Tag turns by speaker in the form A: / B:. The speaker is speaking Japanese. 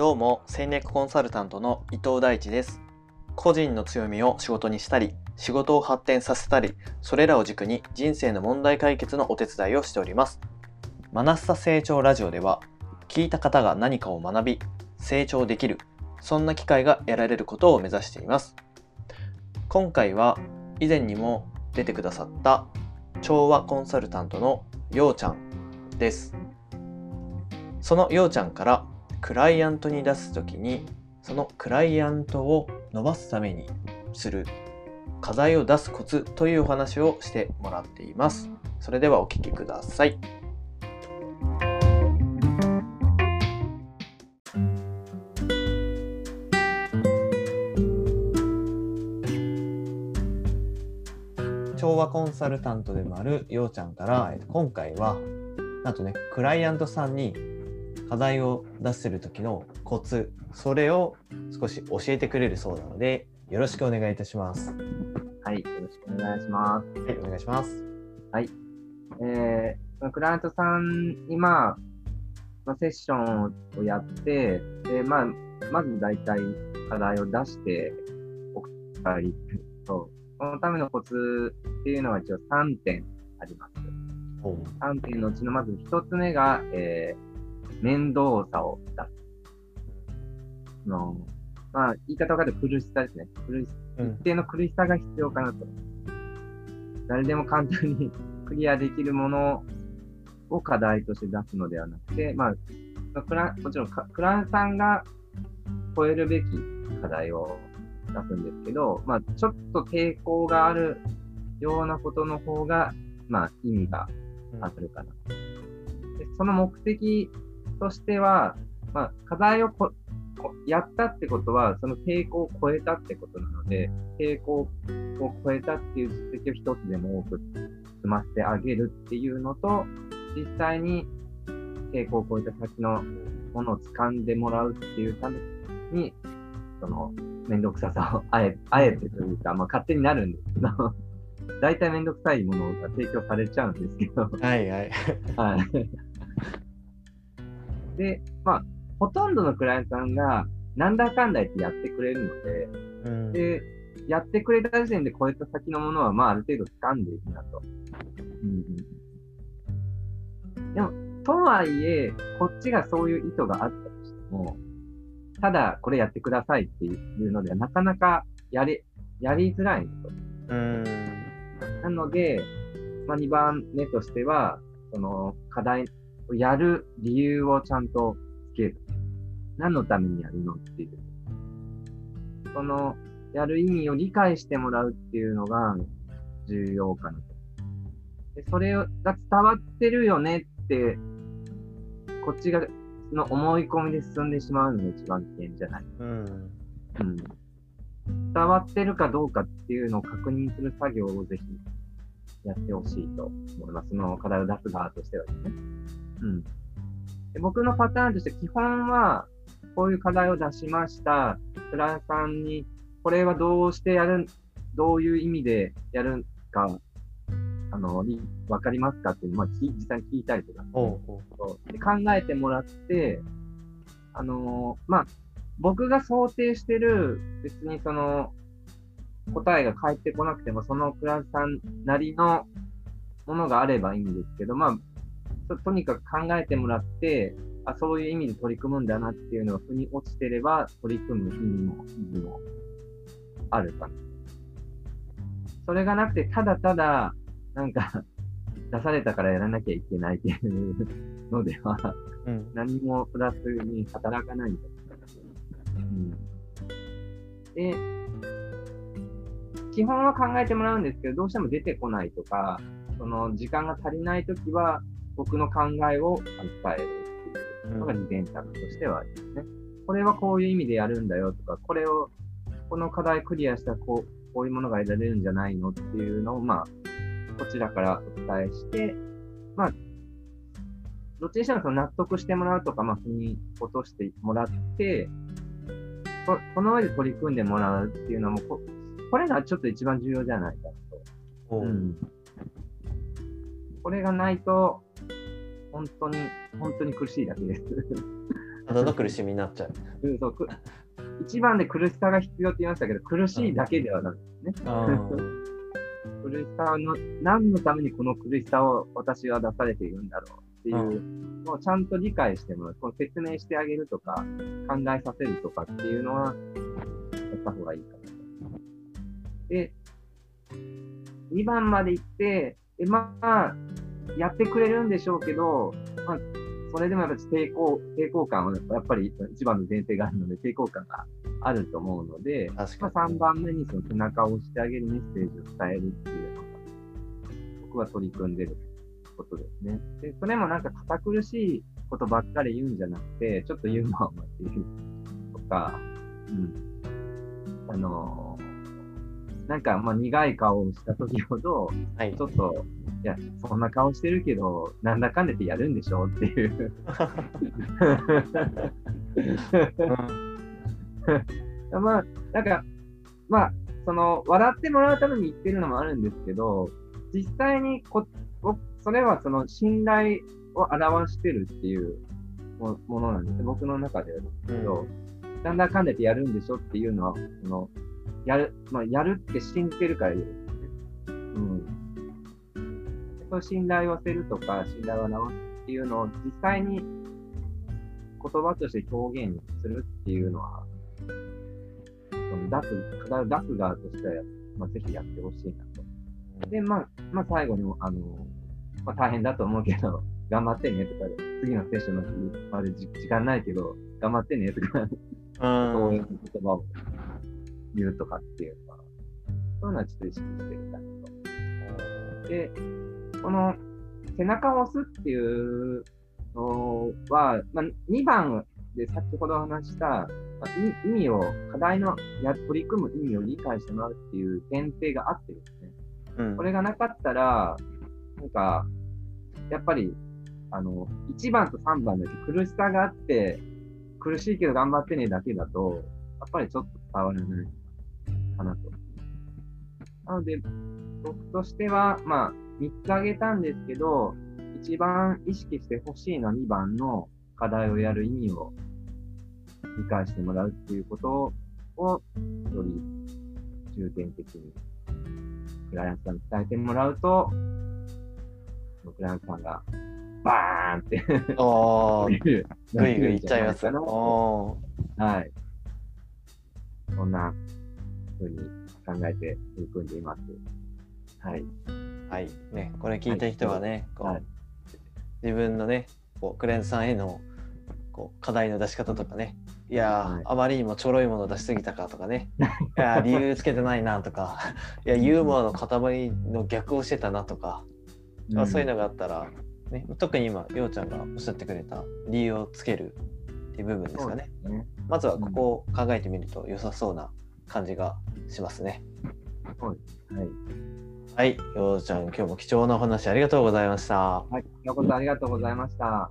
A: どうも戦略コンサルタントの伊藤大地です。個人の強みを仕事にしたり仕事を発展させたりそれらを軸に人生の問題解決のお手伝いをしております。マナッサ成長ラジオでは聞いた方が何かを学び成長できるそんな機会が得られることを目指しています。今回は以前にも出てくださった調和コンサルタントのようちゃんです。そのようちゃんからクライアントに出す時にそのクライアントを伸ばすためにする課題を出すコツというお話をしてもらっています。それではお聞きください。調和コンサルタントでもあるようちゃんから今回はなんとねクライアントさんに課題を出してる時のコツそれを少し教えてくれるそうなのでよろしくお願いいたします
B: はい、よろしくお願いします。
A: はいお願いします
B: はい。えー、クライアントさんに、まあ、まあ、セッションをやって、で、まあ、まず大体課題を出しておくたりと、そのためのコツっていうのは一応3点あります。
A: おう
B: 3点のうちのまず1つ目が、えー、面倒さを出す。あのまあ、言い方を変えると苦しさですね。苦し
A: うん
B: 一定の苦しさが必要かなと。誰でも簡単にクリアできるものを課題として出すのではなくて、まあ、まあクラもちろんかクラントさんが超えるべき課題を出すんですけど、まあ、ちょっと抵抗があるようなことの方が、まあ、意味があるかな。でその目的としては、まあ、課題をここやったってことは、その抵抗を超えたってことなので、抵抗を超えたっていう実績を一つでも多く積ませてあげるっていうのと、実際に抵抗を超えた先のものを掴んでもらうっていうために、その、めんどくささをあえあえてというか、まあ、勝手になるんですけど、大体めんどくさいものが提供されちゃうんですけど、
A: はいはい
B: はい。で、まあ、ほとんどのクライアントさんが、なんだかんだ言ってやってくれるので、
A: うん
B: で、やってくれた時点で超えた先のものは、まあ、ある程度掴んでいくなと。うんうん、でも、とはいえ、こっちがそういう意図があったとしても、ただ、これやってくださいっていうのでは、なかなかやり、やりづらいのと。
A: うん
B: なので、まあ、2番目としては、その課題をやる理由をちゃんとつける。何のためにやるのっていう。その、やる意味を理解してもらうっていうのが重要かなと。でそれが伝わってるよねって、こっちが、の思い込みで進んでしまうのが一番危険じゃない？
A: うん
B: うん。伝わってるかどうかっていうのを確認する作業をぜひやってほしいと思います。その課題を出す側としてはですね。うん。で僕のパターンとして基本は、こういう課題を出しました。クライアントさんに、これはどうしてやるん、どういう意味でやるか、あの、にわかりますかっていうのを、まあ、聞実際に聞いたりとか、
A: おうおう
B: そうで考えてもらって、あのーまあ、僕が想定してる、別にその、答えが返ってこなくても、そのクラスさんなりのものがあればいいんですけど、まあ、ととにかく考えてもらって、あ、そういう意味で取り組むんだなっていうのが腑に落ちてれば、取り組む意味も、意義もあるかな。それがなくて、ただただ、なんか、出されたからやらなきゃいけないっていうのでは、
A: うん
B: 何もプラスに働かないんだ。うん、で、基本は考えてもらうんですけど、どうしても出てこないとか、その時間が足りないときは、僕の考えを伝えるっていうのが二元策としてはありますね。これはこういう意味でやるんだよとか、これを、この課題クリアしたらこうこういうものが得られるんじゃないのっていうのを、まあ、こちらからお伝えして、まあ、どっちにしてもその納得してもらうとか、まあ、腑に落としてもらって、ここの上で取り組んでもらうっていうのもこ、これがちょっと一番重要じゃないかと。
A: う
B: んこれがないと、本当に、本当に苦しいだけです。
A: たの苦しみになっちゃう。
B: うん、そうく一番で苦しさが必要って言いましたけど、苦しいだけではないですね。苦しさの、何のためにこの苦しさを私は出されているんだろうっていうのをちゃんと理解してもらう、この説明してあげるとか、考えさせるとかっていうのは、やった方がいいかなと。で、2番まで行って、でまあ、やってくれるんでしょうけど、まあ、それでもやっぱり抵抗、抵抗感はやっぱり一番の前提があるので、抵抗感があると思うので、まあ、
A: 確かに。
B: 3番目にその背中を押してあげるメッセージを伝えるっていうのが、僕は取り組んでることですね。で、それもなんか堅苦しいことばっかり言うんじゃなくて、ちょっとユーモアを交えるとか、うん。あのーなんか、まあ、苦い顔をした時ほど、
A: はい
B: ちょ。っと、いや、そんな顔してるけど、なんだかんだってやるんでしょっていう。まあ、なんか、まあ、その、笑ってもらうために言ってるのもあるんですけど、実際にこ、僕それはその信頼を表してるっていうもものなんですね。僕の中ではですけど、なんだかんだってやるんでしょっていうのは、その、やる、まあ、やるって信じてるから言う。信頼を寄せるとか、信頼を表すっていうのを実際に言葉として表現するっていうのは、その出す、出す側としては、まあ、ぜひやってほしいなと。で、まあ、まあ、最後にも、あの、まあ、大変だと思うけど、頑張ってねとかで、次のセッションの日までじ時間ないけど、頑張ってねとか、
A: うん。
B: そういう言葉を言うとかっていうのは、そういうのはちょっと意識してみたいなと。で、この背中を押すっていうのは、まあ、2番で先ほど話した、まあ、い意味を、課題のや取り組む意味を理解してもらうっていう前提があってですね。
A: うん
B: これがなかったら、なんか、やっぱり、あの、1番と3番だけ苦しさがあって、苦しいけど頑張ってねだけだと、やっぱりちょっと伝わらないかなと。なので、僕としては、まあ、3つ挙げたんですけど、一番意識してほしいのは2番の課題をやる意味を理解してもらうっていうことを、より重点的にクライアントさんに伝えてもらうと、クライアントさんがバーンって
A: おー、
B: ぐ
A: ぐいぐいいっちゃいます。
B: かな
A: お
B: はい。そんな風に考えて取り組んでいます。はい。
A: ーはい。ね、これ聞いた人はね、こう
B: はい。
A: 自分のね、こうクレーンさんへのこう課題の出し方とかね、いやー、
B: はい。
A: あまりにもちょろいもの出しすぎたかとかね、いやー理由つけてないなとか、いや、ユーモアの塊の逆をしてたなとか、まあ、そういうのがあったら、ね、特に今、ようちゃんがおっしゃってくれた理由をつけるっていう部分ですか
B: ね。
A: まずはここを考えてみると良さそうな感じがしますね。
B: はい。
A: はい、ようちゃん、今日も貴重なお話ありがとうございました。
B: はい。ようこそありがとうございました。